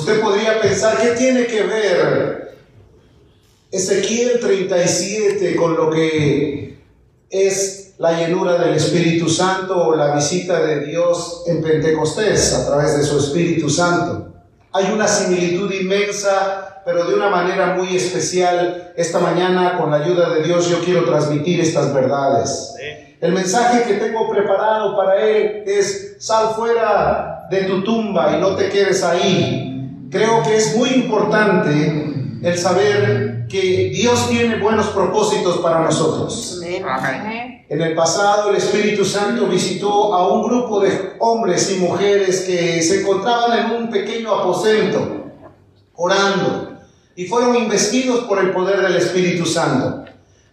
Usted podría pensar, ¿qué tiene que ver Ezequiel 37 con lo que es la llenura del Espíritu Santo o la visita de Dios en Pentecostés a través de su Espíritu Santo? Hay una similitud inmensa, pero de una manera muy especial. Esta mañana, con la ayuda de Dios, yo quiero transmitir estas verdades. El mensaje que tengo preparado para él es, sal fuera de tu tumba y no te quedes ahí. Creo que es muy importante el saber que Dios tiene buenos propósitos para nosotros. En el pasado el Espíritu Santo visitó a un grupo de hombres y mujeres que se encontraban en un pequeño aposento orando y fueron investidos por el poder del Espíritu Santo.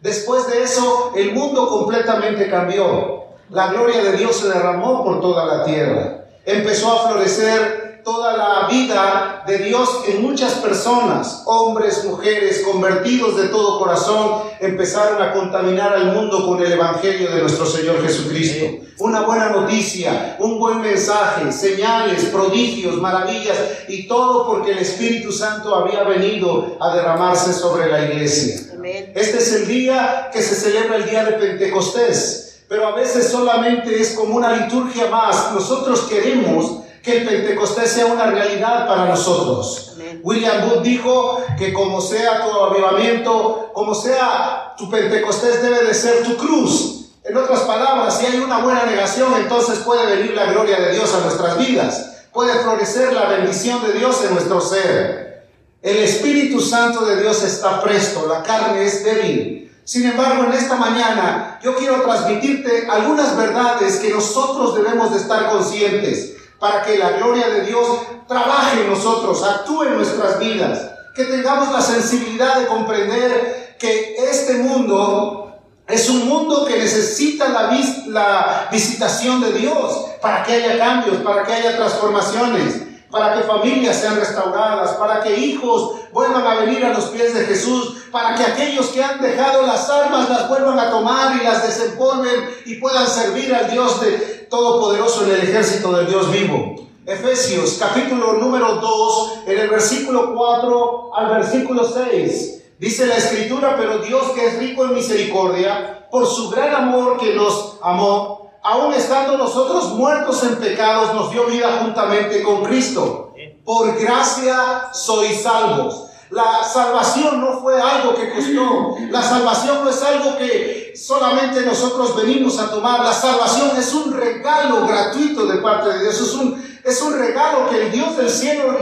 Después de eso, el mundo completamente cambió. La gloria de Dios se derramó por toda la tierra. Empezó a florecer toda la vida de Dios en muchas personas, hombres, mujeres, convertidos de todo corazón, empezaron a contaminar al mundo con el Evangelio de nuestro Señor Jesucristo. Una buena noticia, un buen mensaje, señales, prodigios, maravillas y todo porque el Espíritu Santo había venido a derramarse sobre la iglesia. Este es el día que se celebra el día de Pentecostés, pero a veces solamente es como una liturgia más. Nosotros queremos que el Pentecostés sea una realidad para nosotros. William Booth dijo que como sea tu avivamiento, como sea tu Pentecostés debe de ser tu cruz. En otras palabras, si hay una buena negación, entonces puede venir la gloria de Dios a nuestras vidas. Puede florecer la bendición de Dios en nuestro ser. El Espíritu Santo de Dios está presto, la carne es débil. Sin embargo, en esta mañana yo quiero transmitirte algunas verdades que nosotros debemos de estar conscientes para que la gloria de Dios trabaje en nosotros, actúe en nuestras vidas, que tengamos la sensibilidad de comprender que este mundo es un mundo que necesita la, la visitación de Dios para que haya cambios, para que haya transformaciones, para que familias sean restauradas, para que hijos vuelvan a venir a los pies de Jesús, para que aquellos que han dejado las armas las vuelvan a tomar y las desempolven y puedan servir al Dios de, todopoderoso en el ejército del Dios vivo. Efesios capítulo número 2, en el versículo 4 al versículo 6. Dice la escritura, pero Dios que es rico en misericordia, por su gran amor que nos amó, aun estando nosotros muertos en pecados, nos dio vida juntamente con Cristo. Por gracia sois salvos la salvación no fue algo que costó. La salvación no es algo que solamente nosotros venimos a tomar. La salvación es un regalo gratuito de parte de Dios. Es un, es un regalo que el Dios del cielo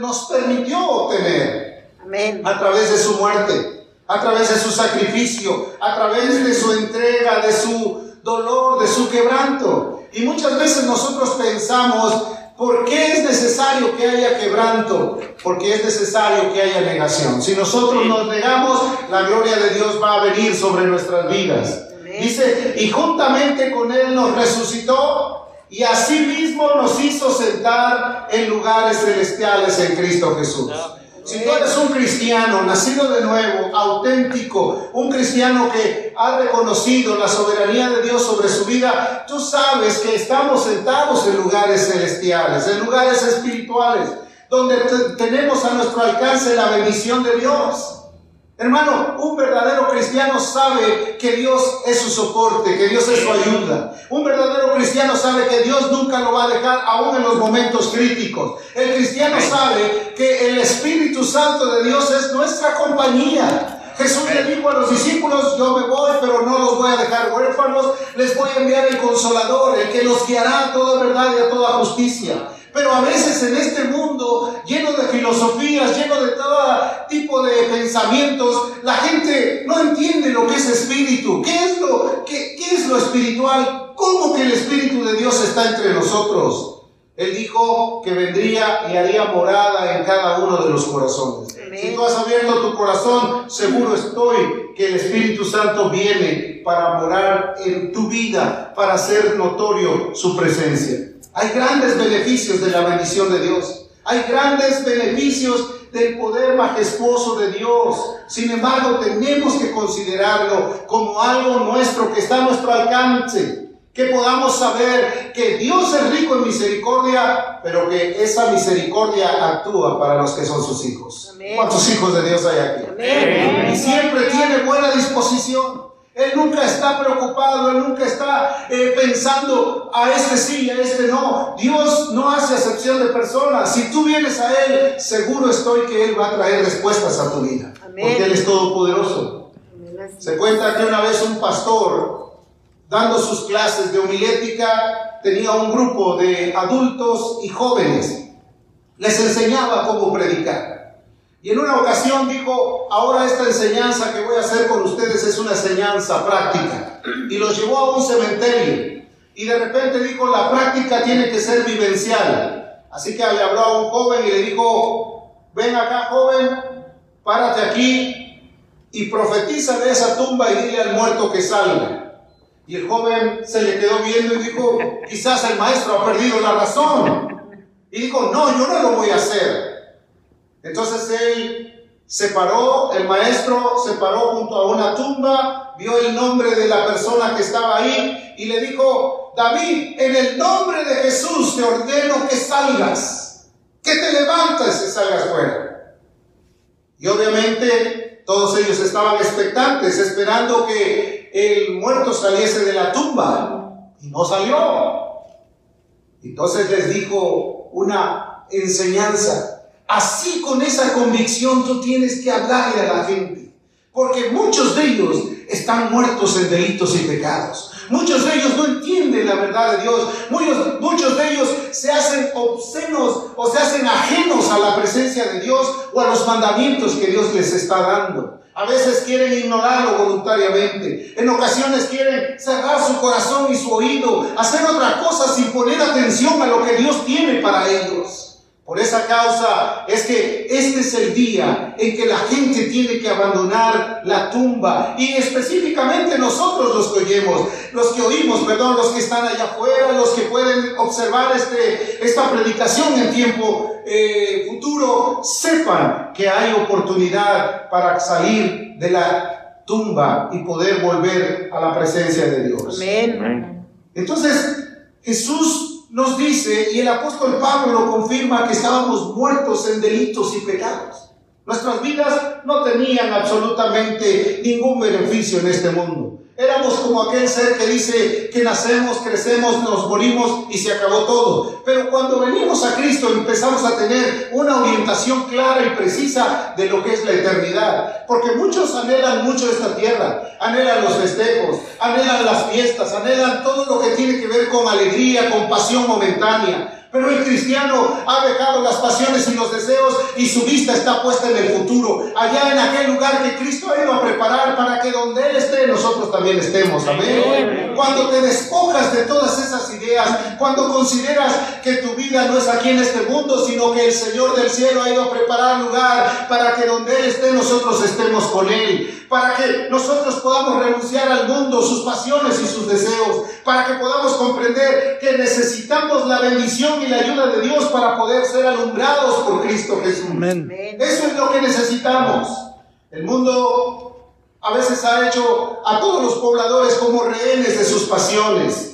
nos permitió obtener. Amén. A través de su muerte, a través de su sacrificio, a través de su entrega, de su dolor, de su quebranto. Y muchas veces nosotros pensamos, ¿Por qué es necesario que haya quebranto? Porque es necesario que haya negación. Si nosotros nos negamos, la gloria de Dios va a venir sobre nuestras vidas. Dice, y juntamente con Él nos resucitó y asimismo nos hizo sentar en lugares celestiales en Cristo Jesús. Si tú eres un cristiano nacido de nuevo, auténtico, un cristiano que ha reconocido la soberanía de Dios sobre su vida, tú sabes que estamos sentados en lugares celestiales, en lugares espirituales, donde tenemos a nuestro alcance la bendición de Dios. Hermano, un verdadero cristiano sabe que Dios es su soporte, que Dios es su ayuda. Un verdadero cristiano sabe que Dios nunca lo va a dejar aún en los momentos críticos. El cristiano sabe que el Espíritu Santo de Dios es nuestra compañía. Jesús le dijo a los discípulos, yo me voy, pero no los voy a dejar huérfanos, les voy a enviar el consolador, el que los guiará a toda verdad y a toda justicia. Pero a veces en este mundo lleno de filosofías, lleno de todo tipo de pensamientos, la gente no entiende lo que es espíritu. ¿Qué es lo, qué, qué es lo espiritual? ¿Cómo que el Espíritu de Dios está entre nosotros? Él dijo que vendría y haría morada en cada uno de los corazones. Si tú has abierto tu corazón, seguro estoy que el Espíritu Santo viene para morar en tu vida, para hacer notorio su presencia. Hay grandes beneficios de la bendición de Dios. Hay grandes beneficios del poder majestuoso de Dios. Sin embargo, tenemos que considerarlo como algo nuestro que está a nuestro alcance. que podamos saber que Dios es rico en misericordia, pero que esa misericordia actúa para los que son sus hijos. ¿Cuántos hijos de Dios hay aquí? Y siempre tiene buena disposición. Él nunca está preocupado, Él nunca está eh, pensando a este sí, a este no. Dios no hace acepción de personas. Si tú vienes a Él, seguro estoy que Él va a traer respuestas a tu vida. Porque Él es todopoderoso. Se cuenta que una vez un pastor, dando sus clases de homilética, tenía un grupo de adultos y jóvenes. Les enseñaba cómo predicar. Y en una ocasión dijo, ahora esta enseñanza que voy a hacer con ustedes es una enseñanza práctica. Y los llevó a un cementerio. Y de repente dijo, la práctica tiene que ser vivencial. Así que le habló a un joven y le dijo, ven acá joven, párate aquí y profetiza de esa tumba y dile al muerto que salga. Y el joven se le quedó viendo y dijo, quizás el maestro ha perdido la razón. Y dijo, no, yo no lo voy a hacer. Entonces él se paró, el maestro se paró junto a una tumba, vio el nombre de la persona que estaba ahí y le dijo, David, en el nombre de Jesús te ordeno que salgas, que te levantes y salgas fuera. Y obviamente todos ellos estaban expectantes, esperando que el muerto saliese de la tumba y no salió. Entonces les dijo una enseñanza Así con esa convicción tú tienes que hablarle a la gente. Porque muchos de ellos están muertos en delitos y pecados. Muchos de ellos no entienden la verdad de Dios. Muchos, muchos de ellos se hacen obscenos o se hacen ajenos a la presencia de Dios o a los mandamientos que Dios les está dando. A veces quieren ignorarlo voluntariamente. En ocasiones quieren cerrar su corazón y su oído, hacer otra cosa sin poner atención a lo que Dios tiene para ellos. Por esa causa es que este es el día en que la gente tiene que abandonar la tumba y específicamente nosotros los que oímos, los que oímos, perdón, los que están allá afuera, los que pueden observar este, esta predicación en tiempo eh, futuro, sepan que hay oportunidad para salir de la tumba y poder volver a la presencia de Dios. Amén. Entonces, Jesús nos dice, y el apóstol Pablo lo confirma, que estábamos muertos en delitos y pecados. Nuestras vidas no tenían absolutamente ningún beneficio en este mundo. Éramos como aquel ser que dice que nacemos, crecemos, nos morimos y se acabó todo. Pero cuando venimos a Cristo empezamos a tener una orientación clara y precisa de lo que es la eternidad. Porque muchos anhelan mucho esta tierra, anhelan los festejos, anhelan las fiestas, anhelan todo lo que tiene que ver con alegría, con pasión momentánea. Pero el cristiano ha dejado las pasiones y los deseos y su vista está puesta en el futuro, allá en aquel lugar que Cristo ha ido a preparar para que donde Él esté nosotros también estemos. Amén. Cuando te despojas de todas esas ideas, cuando consideras que tu vida no es aquí en este mundo, sino que el Señor del cielo ha ido a preparar lugar para que donde Él esté nosotros estemos con Él para que nosotros podamos renunciar al mundo, sus pasiones y sus deseos, para que podamos comprender que necesitamos la bendición y la ayuda de Dios para poder ser alumbrados por Cristo Jesús. Eso es lo que necesitamos. El mundo a veces ha hecho a todos los pobladores como rehenes de sus pasiones.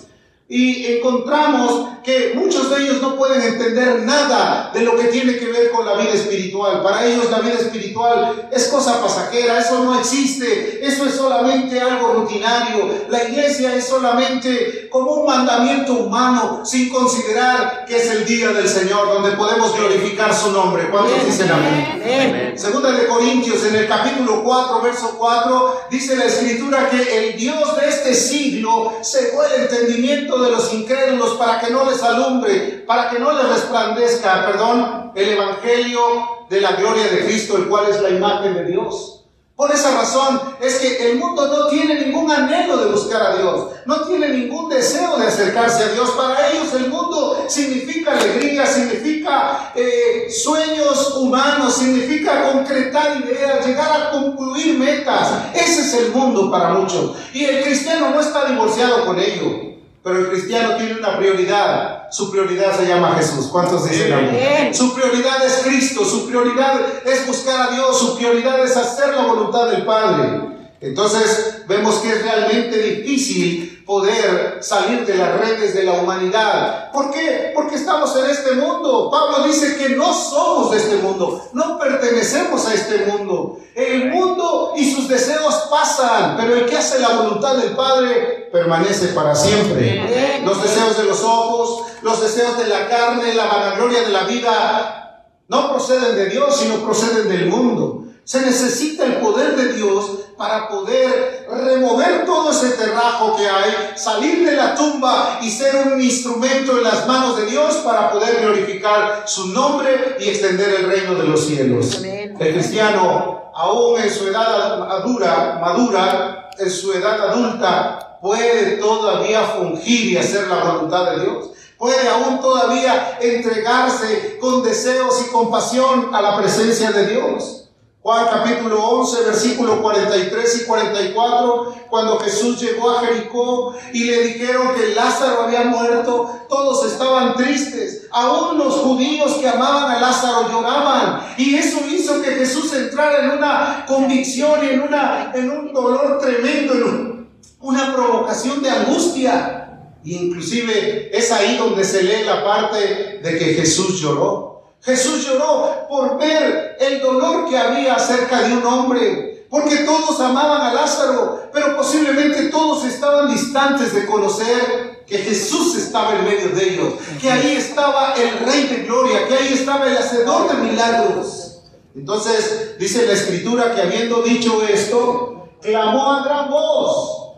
Y encontramos que muchos de ellos no pueden entender nada de lo que tiene que ver con la vida espiritual. Para ellos la vida espiritual es cosa pasajera, eso no existe, eso es solamente algo rutinario. La iglesia es solamente como un mandamiento humano sin considerar que es el día del Señor donde podemos glorificar su nombre. ¿Cuántos dicen amén? Segunda de Corintios en el capítulo 4, verso 4, dice la escritura que el Dios de este siglo cegó el entendimiento de los incrédulos para que no les alumbre, para que no les resplandezca, perdón, el Evangelio de la gloria de Cristo, el cual es la imagen de Dios. Por esa razón es que el mundo no tiene ningún anhelo de buscar a Dios, no tiene ningún deseo de acercarse a Dios. Para ellos el mundo significa alegría, significa eh, sueños humanos, significa concretar ideas, llegar a concluir metas. Ese es el mundo para muchos. Y el cristiano no está divorciado con ello. Pero el cristiano tiene una prioridad. Su prioridad se llama Jesús. ¿Cuántos dicen amén? Su prioridad es Cristo. Su prioridad es buscar a Dios. Su prioridad es hacer la voluntad del Padre. Entonces vemos que es realmente difícil poder salir de las redes de la humanidad. ¿Por qué? Porque estamos en este mundo. Pablo dice que no somos de este mundo, no pertenecemos a este mundo. El mundo y sus deseos pasan, pero el que hace la voluntad del Padre permanece para siempre. Los deseos de los ojos, los deseos de la carne, la vanagloria de la vida, no proceden de Dios, sino proceden del mundo. Se necesita el poder de Dios para poder remover todo ese terrajo que hay, salir de la tumba y ser un instrumento en las manos de Dios para poder glorificar su nombre y extender el reino de los cielos. El cristiano, aún en su edad madura, madura, en su edad adulta, puede todavía fungir y hacer la voluntad de Dios puede aún todavía entregarse con deseos y compasión a la presencia de Dios. Juan capítulo 11, versículo 43 y 44, cuando Jesús llegó a Jericó y le dijeron que Lázaro había muerto, todos estaban tristes. Aún los judíos que amaban a Lázaro lloraban. Y eso hizo que Jesús entrara en una convicción y en, una, en un dolor tremendo, en una provocación de angustia. inclusive es ahí donde se lee la parte de que Jesús lloró. Jesús lloró por ver el dolor que había acerca de un hombre, porque todos amaban a Lázaro, pero posiblemente todos estaban distantes de conocer que Jesús estaba en medio de ellos, que ahí estaba el Rey de Gloria, que ahí estaba el Hacedor de milagros. Entonces dice la Escritura que habiendo dicho esto, clamó a gran voz,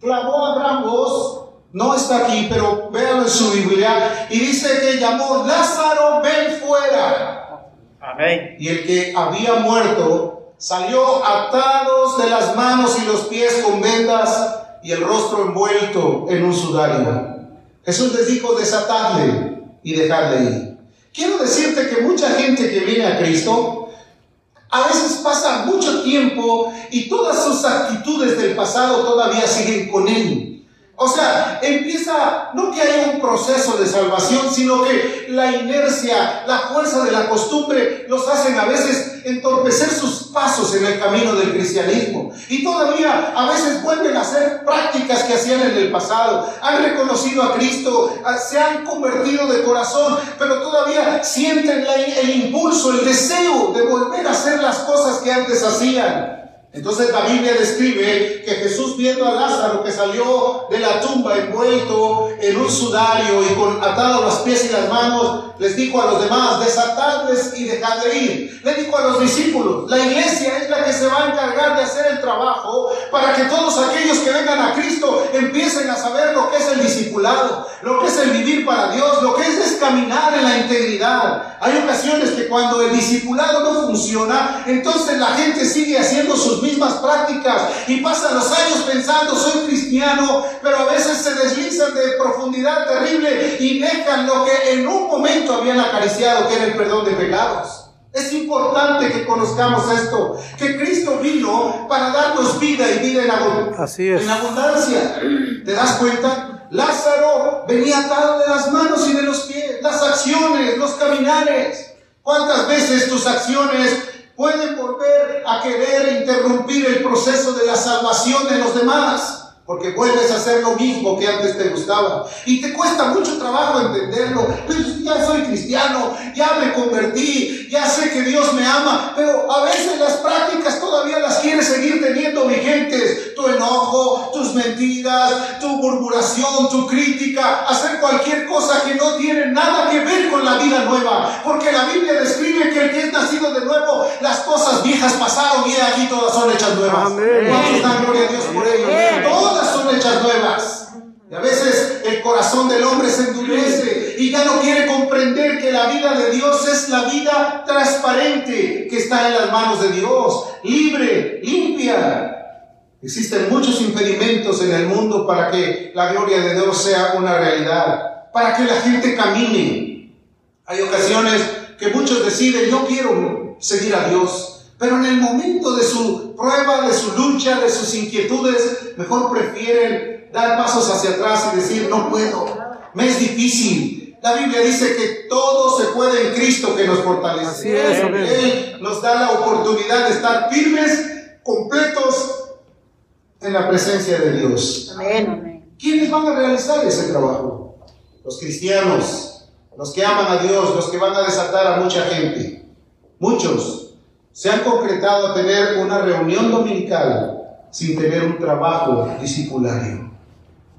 clamó a gran voz no está aquí, pero véanlo en su Biblia. Y dice que llamó, Lázaro, ven fuera. Amén. Y el que había muerto salió atados de las manos y los pies con vendas y el rostro envuelto en un sudario. Jesús les dijo, desatadle y dejadle ir. Quiero decirte que mucha gente que viene a Cristo a veces pasa mucho tiempo y todas sus actitudes del pasado todavía siguen con él. O sea, empieza, no que haya un proceso de salvación, sino que la inercia, la fuerza de la costumbre los hacen a veces entorpecer sus pasos en el camino del cristianismo. Y todavía a veces vuelven a hacer prácticas que hacían en el pasado. Han reconocido a Cristo, se han convertido de corazón, pero todavía sienten el impulso, el deseo de volver a hacer las cosas que antes hacían. Entonces la Biblia describe que Jesús viendo a Lázaro que salió de la tumba envuelto en un sudario y con atado los pies y las manos, les dijo a los demás, desatadles y dejadle ir. Le dijo a los discípulos, la iglesia es la que se va a encargar de hacer el trabajo para que todos aquellos que vengan a Cristo empiecen a saber lo que es el discipulado, lo que es el vivir para Dios, lo que es, caminar en la integridad. Hay ocasiones que cuando el discipulado no funciona, entonces la gente sigue haciendo sus mismas prácticas y pasan los años pensando, soy cristiano, pero a veces se deslizan de profundidad terrible y dejan lo que en un momento habían acariciado, que era el perdón de pecados. Es importante que conozcamos esto, que Cristo vino para darnos vida y vida en, abundancia. ¿Te das cuenta? Lázaro venía atado de las manos y de los pies, las acciones, los caminares. ¿Cuántas veces tus acciones pueden volver a querer interrumpir el proceso de la salvación de los demás? Porque vuelves a hacer lo mismo que antes te gustaba. Y te cuesta mucho trabajo entenderlo. Pero cristiano, ya me convertí, ya sé que Dios me ama. Pero a veces las prácticas todavía las quieres seguir teniendo vigentes. Tu enojo, tus mentiras, tu murmuración, tu crítica, hacer cualquier cosa que no tiene nada que ver con la vida nueva. Porque la Biblia describe que el que es nacido de nuevo, las cosas viejas pasaron y aquí todas son hechas nuevas. Amén. gloria a Dios por ello? Todas son hechas nuevas. Y a veces el corazón del hombre se endurece y ya no quiere comprender que la vida de Dios es la vida transparente que está en las manos de Dios, libre, limpia. Existen muchos impedimentos en el mundo para que la gloria de Dios sea una realidad, para que la gente camine. Hay ocasiones que muchos deciden, yo quiero seguir a Dios, pero en el momento de su prueba, de su lucha, de sus inquietudes, mejor prefieren dar pasos hacia atrás y decir, no puedo, me es difícil. La Biblia dice que todo se puede en Cristo que nos fortalece. Él nos da la oportunidad de estar firmes, completos en la presencia de Dios. Amén. ¿Quiénes van a realizar ese trabajo? Los cristianos, los que aman a Dios, los que van a desatar a mucha gente. Muchos se han concretado a tener una reunión dominical sin tener un trabajo discipulario.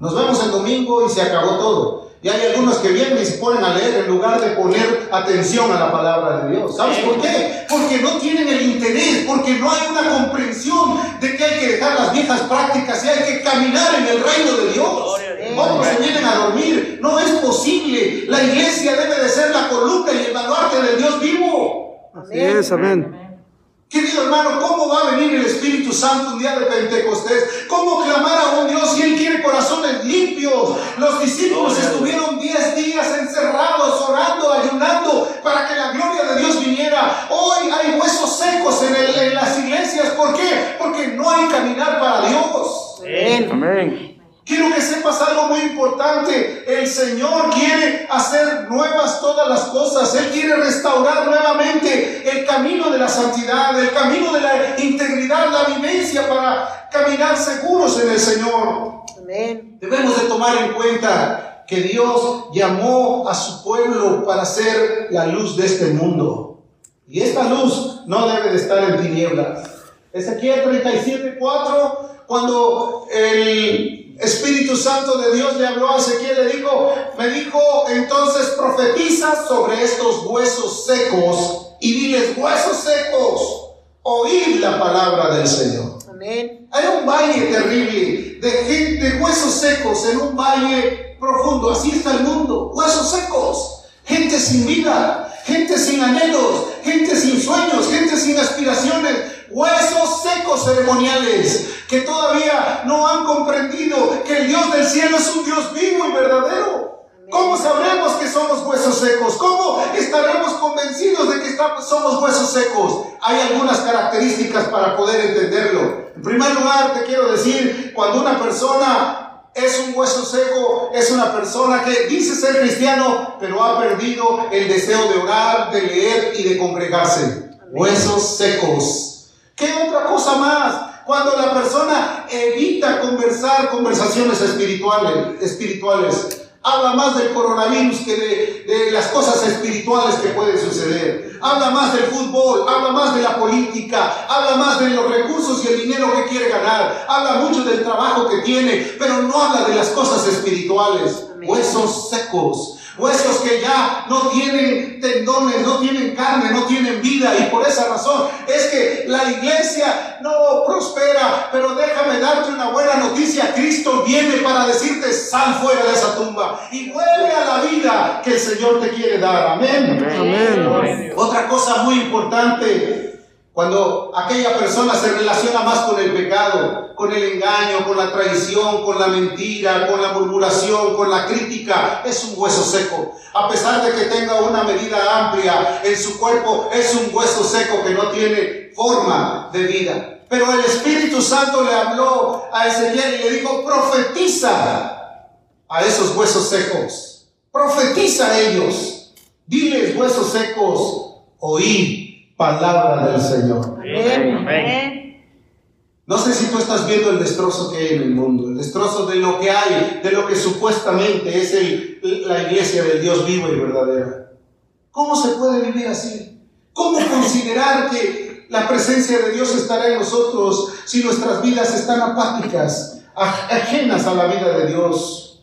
Nos vemos el domingo y se acabó todo. Y hay algunos que vienen y se ponen a leer en lugar de poner atención a la palabra de Dios. ¿Sabes por qué? Porque no tienen el interés, porque no hay una comprensión de que hay que dejar las viejas prácticas y hay que caminar en el reino de Dios. Otros se vienen a dormir. No es posible. La iglesia debe de ser la columna y el baluarte del Dios vivo. Así es, amén. Querido hermano, ¿cómo va a venir el Espíritu Santo un día de Pentecostés? ¿Cómo clamar a un Dios si Él quiere corazones limpios? Los discípulos estuvieron 10 días encerrados, orando, ayunando para que la gloria de Dios viniera. Hoy hay huesos secos en, en las iglesias. ¿Por qué? Porque no hay caminar para Dios. Amén. Que sepas algo muy importante. El Señor quiere hacer nuevas todas las cosas. Él quiere restaurar nuevamente el camino de la santidad, el camino de la integridad, la vivencia para caminar seguros en el Señor. Amén. Debemos de tomar en cuenta que Dios llamó a su pueblo para ser la luz de este mundo. Y esta luz no debe de estar en tinieblas. Ezequiel 37:4, cuando el Espíritu Santo de Dios le habló a Ezequiel, le dijo, me dijo, entonces profetiza sobre estos huesos secos y diles, huesos secos, oíd la palabra del Señor. Amén. Hay un valle terrible de, de huesos secos en un valle profundo, así está el mundo, huesos secos, gente sin vida, gente sin anhelos, gente sin sueños, gente sin aspiraciones, huesos secos ceremoniales que todavía no han comprendido que el Dios del cielo es un Dios vivo y verdadero. ¿Cómo sabremos que somos huesos secos? ¿Cómo estaremos convencidos de que estamos, somos huesos secos? Hay algunas características para poder entenderlo. En primer lugar, te quiero decir, cuando una persona es un hueso seco, es una persona que dice ser cristiano, pero ha perdido el deseo de orar, de leer y de congregarse. Huesos secos. ¿Qué otra cosa más? Cuando la persona evita conversar conversaciones espirituales, espirituales habla más del coronavirus que de, de, las cosas espirituales que pueden suceder. Habla más del fútbol, habla más de la política, habla más de los recursos y el dinero que quiere ganar, habla mucho del trabajo que tiene, pero no habla de las cosas espirituales. Huesos secos, Huesos que ya no tienen tendones, no tienen carne, no tienen vida. Y por esa razón es que la iglesia no prospera. Pero déjame darte una buena noticia. Cristo viene para decirte, sal fuera de esa tumba y vuelve a la vida que el Señor te quiere dar. Amén. Amén. Otra cosa muy importante cuando aquella persona se relaciona más con el pecado, con el engaño, con la traición, con la mentira, con la murmuración, con la crítica, es un hueso seco. A pesar de que tenga una medida amplia en su cuerpo, es un hueso seco que no tiene forma de vida. Pero el Espíritu Santo le habló a Ezequiel y le dijo, profetiza a esos huesos secos. Profetiza a ellos. Diles, huesos secos, oí palabra del Señor. Amén. No sé si tú estás viendo el destrozo que hay en el mundo, el destrozo de lo que hay, de lo que supuestamente es el, la iglesia del Dios vivo y verdadera. ¿Cómo se puede vivir así? ¿Cómo considerar que la presencia de Dios estará en nosotros si nuestras vidas están apáticas, ajenas a la vida de Dios?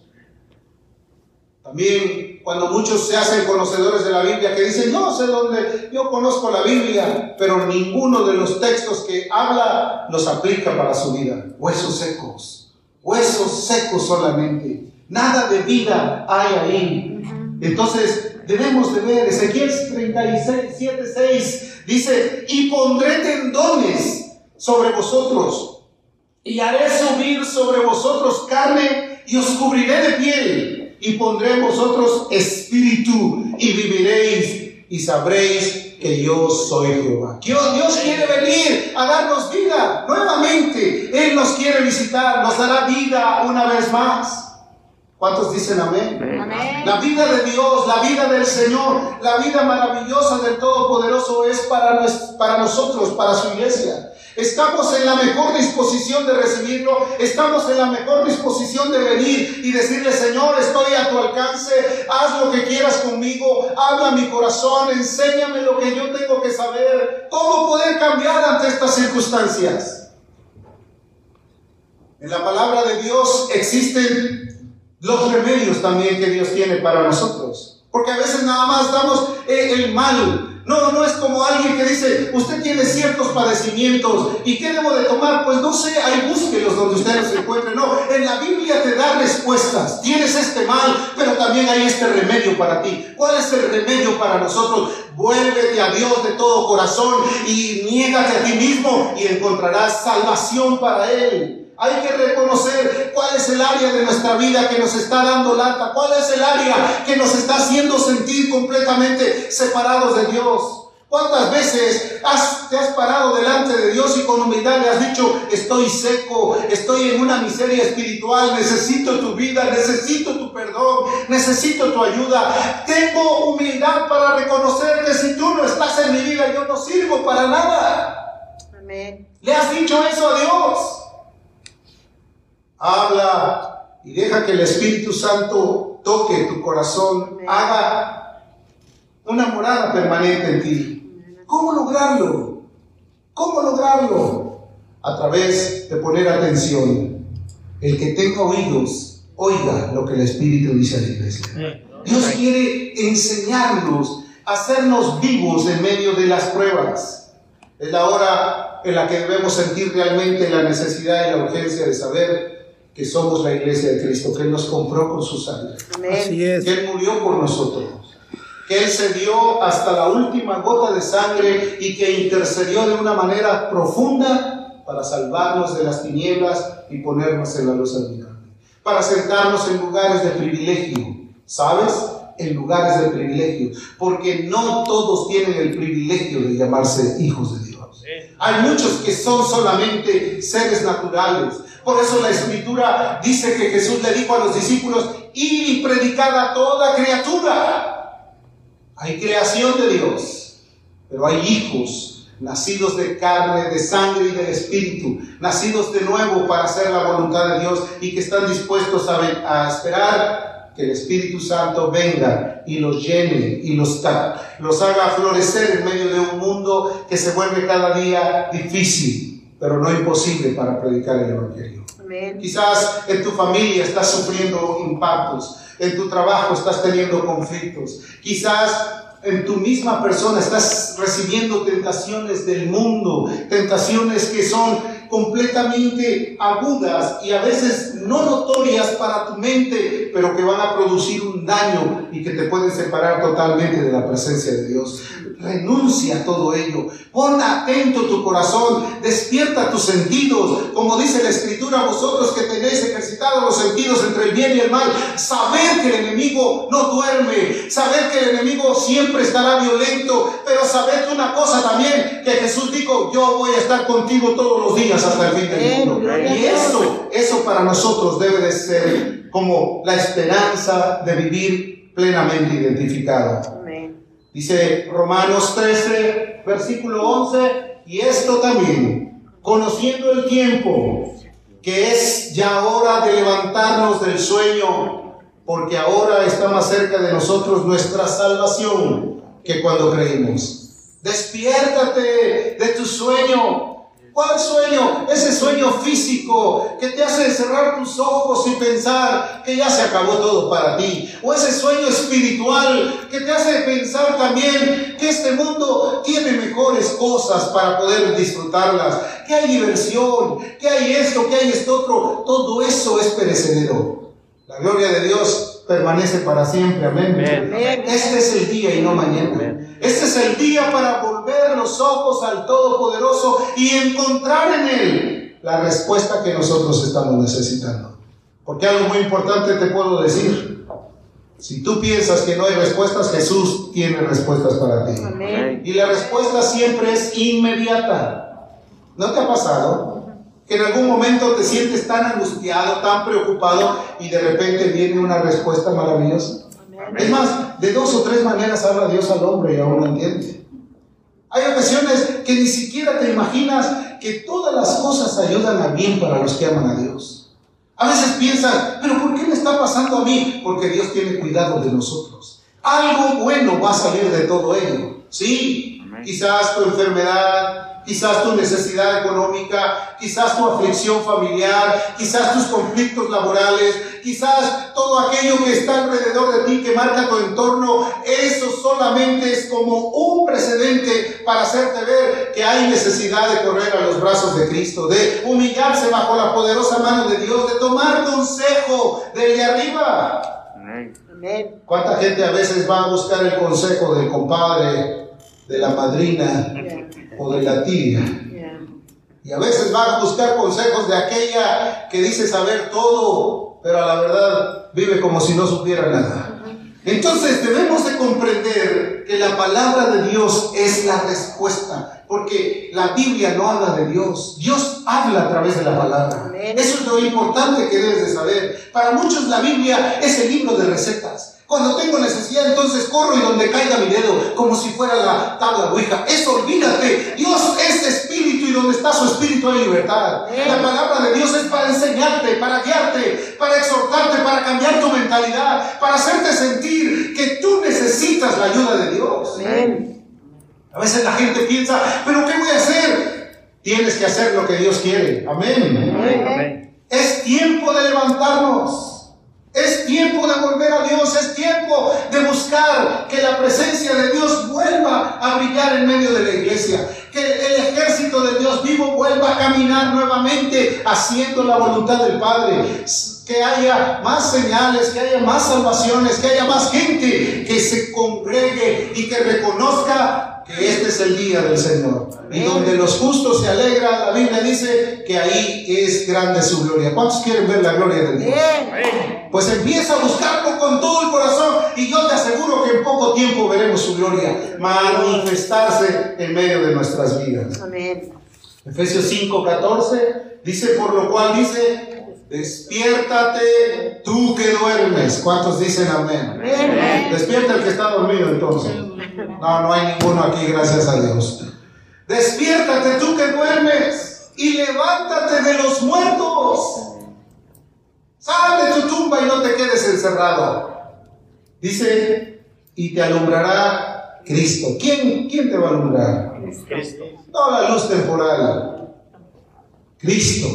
También cuando muchos se hacen conocedores de la Biblia, que dicen, no sé dónde, yo conozco la Biblia, pero ninguno de los textos que habla los aplica para su vida. Huesos secos, huesos secos solamente, nada de vida hay ahí. Entonces, debemos de ver, Ezequiel 37, 6 dice, y pondré tendones sobre vosotros, y haré subir sobre vosotros carne, y os cubriré de piel y pondré en vosotros espíritu y viviréis y sabréis que yo soy Jehová. Dios, Dios quiere venir a darnos vida nuevamente. Él nos quiere visitar, nos dará vida una vez más. ¿Cuántos dicen amén? Amén. La vida de Dios, la vida del Señor, la vida maravillosa del Todopoderoso es para, para nosotros, para su iglesia. Estamos en la mejor disposición de recibirlo, estamos en la mejor disposición de venir y decirle, Señor, estoy a tu alcance, haz lo que quieras conmigo, habla mi corazón, enséñame lo que yo tengo que saber, cómo poder cambiar ante estas circunstancias. En la palabra de Dios existen los remedios también que Dios tiene para nosotros, porque a veces nada más damos eh, el mal, no, no es como alguien que dice, usted tiene ciertos padecimientos y ¿qué debo de tomar? Pues no sé, hay búsquelos donde usted los encuentre. No, en la Biblia te da respuestas. Tienes este mal, pero también hay este remedio para ti. ¿Cuál es el remedio para nosotros? Vuélvete a Dios de todo corazón y niégate a ti mismo y encontrarás salvación para Él. Hay que reconocer cuál es el área de nuestra vida que nos está dando lata, cuál es el área que nos está haciendo sentir completamente separados de Dios. ¿Cuántas veces te has parado delante de Dios y con humildad le has dicho, estoy seco, estoy en una miseria espiritual, necesito tu vida, necesito tu perdón, necesito tu ayuda? Tengo humildad para reconocer que si tú no estás en mi vida, yo no sirvo para nada. Amén. ¿Le has dicho eso a Dios? Habla y deja que el Espíritu Santo toque tu corazón, haga una morada permanente en ti. ¿Cómo lograrlo? ¿Cómo lograrlo? A través de poner atención. El que tenga oídos, oiga lo que el Espíritu dice a la iglesia. Dios quiere enseñarnos, hacernos vivos en medio de las pruebas. Es la hora en la que debemos sentir realmente la necesidad y la urgencia de saber que somos la iglesia de Cristo, que Él nos compró con su sangre. Así es. Que Él murió por nosotros. Que Él se dio hasta la última gota de sangre y que intercedió de una manera profunda para salvarnos de las tinieblas y ponernos en la luz admirable. Para sentarnos en lugares de privilegio. ¿Sabes? En lugares de privilegio. Porque no todos tienen el privilegio de llamarse hijos de Dios. Hay muchos que son solamente seres naturales por eso la escritura dice que Jesús le dijo a los discípulos, y predicad a toda criatura. Hay creación de Dios, pero hay hijos nacidos de carne, de sangre y de espíritu, nacidos de nuevo para hacer la voluntad de Dios y que están dispuestos a, a esperar que el Espíritu Santo venga y los llene y los, los haga florecer en medio de un mundo que se vuelve cada día difícil pero no imposible para predicar el Evangelio. Quizás en tu familia estás sufriendo impactos, en tu trabajo estás teniendo conflictos, quizás en tu misma persona estás recibiendo tentaciones del mundo, tentaciones que son completamente agudas y a veces no notorias para tu mente, pero que van a producir un daño y que te pueden separar totalmente de la presencia de Dios. Renuncia a todo ello. Pon atento tu corazón. Despierta tus sentidos. Como dice la Escritura, vosotros que tenéis ejercitados los sentidos entre el bien y el mal, saber que el enemigo no duerme. Saber que el enemigo siempre estará violento. Pero saber una cosa también, que Jesús dijo, yo voy a estar contigo todos los días hasta el fin del mundo. Y eso, eso para nosotros debe de ser como la esperanza de vivir plenamente identificado. Dice Romanos 13, versículo 11, y esto también, conociendo el tiempo, que es ya hora de levantarnos del sueño, porque ahora está más cerca de nosotros nuestra salvación que cuando creímos. Despiértate de tu sueño, ¿Cuál sueño? Ese sueño físico que te hace cerrar tus ojos y pensar que ya se acabó todo para ti. O ese sueño espiritual que te hace pensar también que este mundo tiene mejores cosas para poder disfrutarlas. Que hay diversión, que hay esto, que hay esto otro. Todo eso es perecedero. La gloria de Dios permanece para siempre. Amén. Este es el día y no mañana. Este es el día para volver los ojos al Todopoderoso y encontrar en Él la respuesta que nosotros estamos necesitando. Porque algo muy importante te puedo decir. Si tú piensas que no hay respuestas, Jesús tiene respuestas para ti. Y la respuesta siempre es inmediata. ¿No te ha pasado? Que en algún momento te sientes tan angustiado, tan preocupado y de repente viene una respuesta maravillosa. Es más, de dos o tres maneras habla Dios al hombre y aún no entiende. Hay ocasiones que ni siquiera te imaginas que todas las cosas ayudan a bien para los que aman a Dios. A veces piensan, pero ¿por qué me está pasando a mí? Porque Dios tiene cuidado de nosotros. Algo bueno va a salir de todo ello. Sí, quizás tu enfermedad, quizás tu necesidad económica, quizás tu aflicción familiar, quizás tus conflictos laborales, quizás todo aquello que está alrededor de ti, que marca tu entorno, eso solamente es como un precedente para hacerte ver que hay necesidad de correr a los brazos de Cristo, de humillarse bajo la poderosa mano de Dios, de tomar consejo de arriba. Amén. ¿Cuánta gente a veces va a buscar el consejo del compadre, de la madrina o de la? Yeah. Y a veces va a buscar consejos de aquella que dice saber todo, pero a la verdad vive como si no supiera nada. Entonces debemos de comprender que la palabra de Dios es la respuesta, porque la Biblia no habla de Dios, Dios habla a través de la palabra. Eso es lo importante que debes de saber. Para muchos la Biblia es el libro de recetas. Cuando tengo necesidad, entonces corro y donde caiga mi dedo, como si fuera la tabla ouija. Eso olvídate. Dios es espíritu y donde está su espíritu hay libertad. La palabra de Dios es para enseñarte, para guiarte, para exhortarte, para cambiar tu mentalidad, para hacerte sentir que tú necesitas la ayuda de Dios. A veces la gente piensa, pero ¿qué voy a hacer? Tienes que hacer lo que Dios quiere. Amén. Amén. Es tiempo de levantarnos. Es tiempo de volver a Dios. Es tiempo de buscar que la presencia de Dios vuelva a brillar en medio de la iglesia. Que el ejército de Dios vivo vuelva a caminar nuevamente haciendo la voluntad del Padre. Que haya más señales, que haya más salvaciones, que haya más gente que se congregue y que reconozca que este es el día del Señor. Y donde los justos se alegran, la Biblia dice que ahí es grande su gloria. ¿Cuántos quieren ver la gloria de Dios? Pues empieza a buscarlo con todo el corazón y yo te aseguro que en poco tiempo veremos su gloria manifestarse en medio de nuestras vidas. Amén. Efesios 5:14 dice, por lo cual dice, despiértate tú que duermes. ¿Cuántos dicen amén? Amén. Despierta el que está dormido entonces. No, no hay ninguno aquí, gracias a Dios. Despiértate tú que duermes y levántate de los muertos. Sal de tu tumba y no te quedes encerrado. Dice, y te alumbrará Cristo. ¿Quién, quién te va a alumbrar? Cristo. No la luz temporal. Cristo.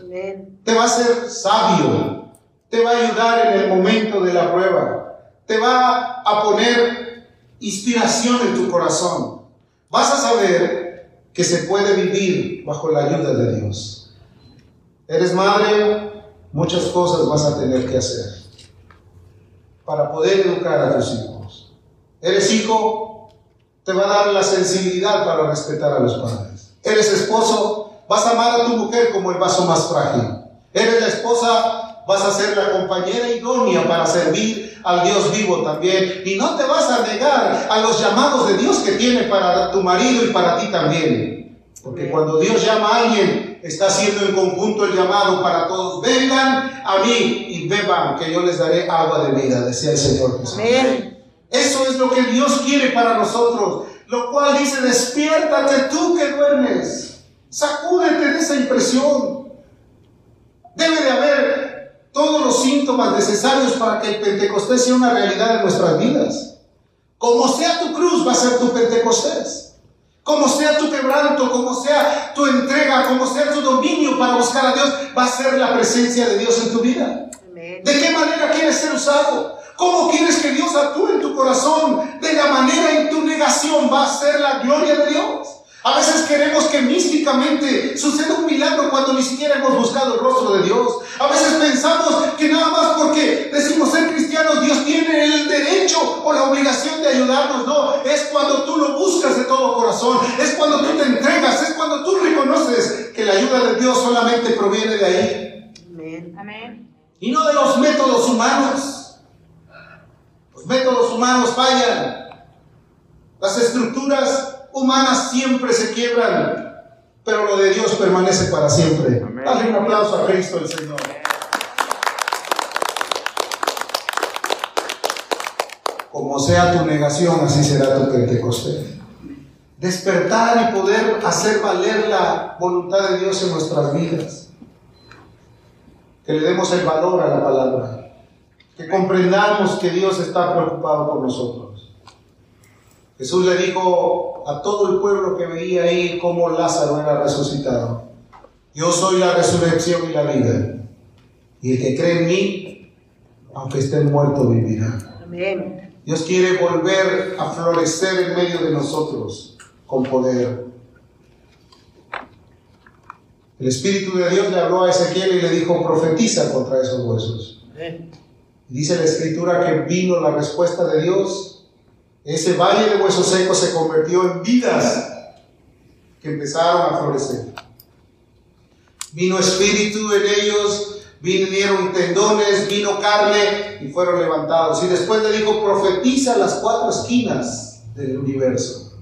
Amén. Te va a hacer sabio. Te va a ayudar en el momento de la prueba. Te va a poner inspiración en tu corazón. Vas a saber que se puede vivir bajo la ayuda de Dios. Eres madre, muchas cosas vas a tener que hacer para poder educar a tus hijos. Eres hijo, te va a dar la sensibilidad para respetar a los padres. Eres esposo, vas a amar a tu mujer como el vaso más frágil. Eres la esposa, vas a ser la compañera idónea para servir al Dios vivo también. Y no te vas a negar a los llamados de Dios que tiene para tu marido y para ti también. Porque cuando Dios llama a alguien, está haciendo en conjunto el llamado para todos. Vengan a mí y beban, que yo les daré agua de vida, decía el Señor Jesús. Amén. Eso es lo que Dios quiere para nosotros. Lo cual dice, despiértate tú que duermes. Sacúdete de esa impresión. Debe de haber todos los síntomas necesarios para que el Pentecostés sea una realidad en nuestras vidas. Como sea tu cruz, va a ser tu Pentecostés. Como sea tu quebranto, como sea tu entrega, como sea tu dominio para buscar a Dios, va a ser la presencia de Dios en tu vida. Amén. ¿De qué manera quieres ser usado? ¿Cómo quieres que Dios actúe en tu corazón? De la manera en tu negación va a ser la gloria de Dios. A veces queremos que místicamente suceda un milagro cuando ni siquiera hemos buscado el rostro de Dios. A veces pensamos que nada más porque decimos ser cristianos, Dios tiene el derecho o la obligación de ayudarnos. No, es cuando tú lo buscas de todo corazón, es cuando tú te entregas, es cuando tú reconoces que la ayuda de Dios solamente proviene de ahí Amén. Y no de los métodos humanos. Los métodos humanos fallan. Las estructuras humanas siempre se quiebran, pero lo de Dios permanece para siempre. Amén. Dale un aplauso a Cristo el Señor. Como sea tu negación, así será tu Pentecostés. despertar y poder hacer valer la voluntad de Dios en nuestras vidas. Que le demos el valor a la palabra. Que comprendamos que Dios está preocupado por nosotros. Jesús le dijo a todo el pueblo que veía ahí cómo Lázaro era resucitado. Yo soy la resurrección y la vida. Y el que cree en mí, aunque esté muerto, vivirá. Amén. Dios quiere volver a florecer en medio de nosotros con poder. El Espíritu de Dios le habló a Ezequiel y le dijo, profetiza contra esos huesos. Dice la Escritura que vino la respuesta de Dios. Ese valle de huesos secos se convirtió en vidas que empezaron a florecer. Vino espíritu en ellos, vinieron tendones, vino carne y fueron levantados. Y después le dijo, profetiza las cuatro esquinas del universo.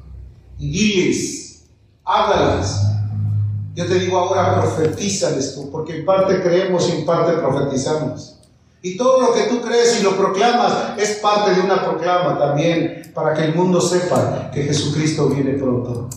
Y diles, háblales. Yo te digo ahora, profetízales porque en parte creemos y en parte profetizamos. Y todo lo que tú crees y lo proclamas es parte de una proclama también para que el mundo sepa que Jesucristo viene pronto.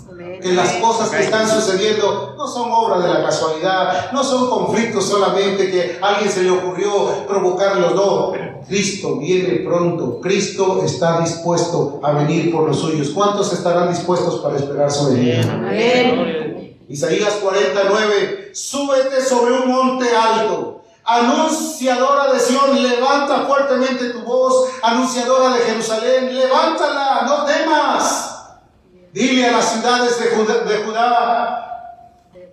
Que las cosas que están sucediendo no son obra de la casualidad, no son conflictos solamente que a alguien se le ocurrió provocarlos, no. Cristo viene pronto, Cristo está dispuesto a venir por los suyos. ¿Cuántos estarán dispuestos para esperar su venida? Amén. Isaías 49, súbete sobre un monte alto. Anunciadora de Sión, levanta fuertemente tu voz. Anunciadora de Jerusalén, levántala, no temas. Dile a las ciudades de Judá, de Judá,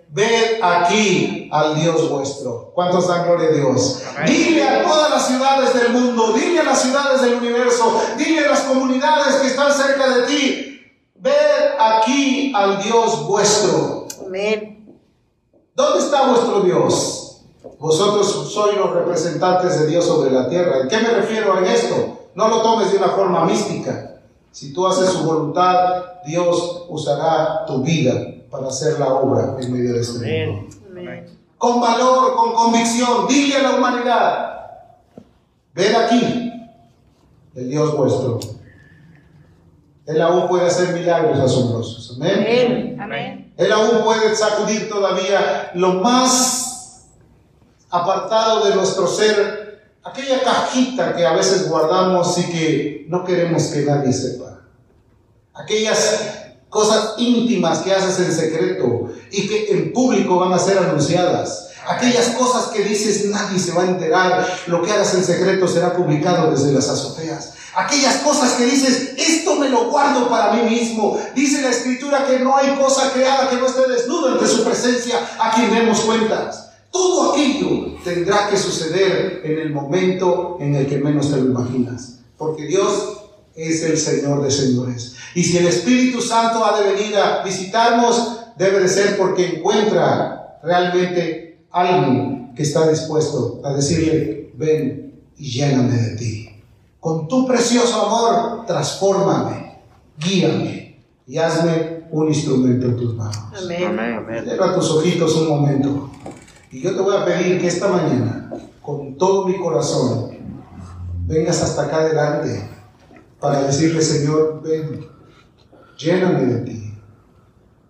ved aquí al Dios vuestro. ¿Cuántos dan gloria a Dios? Dile a todas las ciudades del mundo, dile a las ciudades del universo, dile a las comunidades que están cerca de ti, ved aquí al Dios vuestro. Amén. ¿Dónde está vuestro Dios? Vosotros sois los representantes de Dios sobre la tierra. ¿En qué me refiero en esto? No lo tomes de una forma mística. Si tú haces su voluntad, Dios usará tu vida para hacer la obra en medio de este mundo. Amén. Con valor, con convicción, dile a la humanidad, ven aquí el Dios vuestro. Él aún puede hacer milagros asombrosos. Amén. Amén. Amén. Él aún puede sacudir todavía lo más apartado de nuestro ser, aquella cajita que a veces guardamos y que no queremos que nadie sepa. Aquellas cosas íntimas que haces en secreto y que en público van a ser anunciadas. Aquellas cosas que dices nadie se va a enterar, lo que hagas en secreto será publicado desde las azoteas. Aquellas cosas que dices, esto me lo guardo para mí mismo. Dice la escritura que no hay cosa creada que no esté desnudo ante su presencia a quien demos cuentas. Todo aquello tendrá que suceder en el momento en el que menos te lo imaginas. Porque Dios es el Señor de señores. Y si el Espíritu Santo ha de venir a visitarnos, debe de ser porque encuentra realmente alguien que está dispuesto a decirle, ven y lléname de ti. Con tu precioso amor, transfórmame, guíame y hazme un instrumento en tus manos. Amén. Amén. Cierra tus ojitos un momento. Y yo te voy a pedir que esta mañana, con todo mi corazón, vengas hasta acá adelante para decirle, Señor, ven, lléname de ti.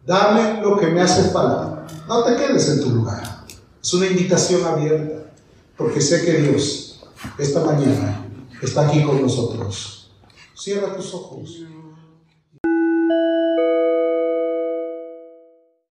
Dame lo que me hace falta. No te quedes en tu lugar. Es una invitación abierta, porque sé que Dios esta mañana está aquí con nosotros. Cierra tus ojos.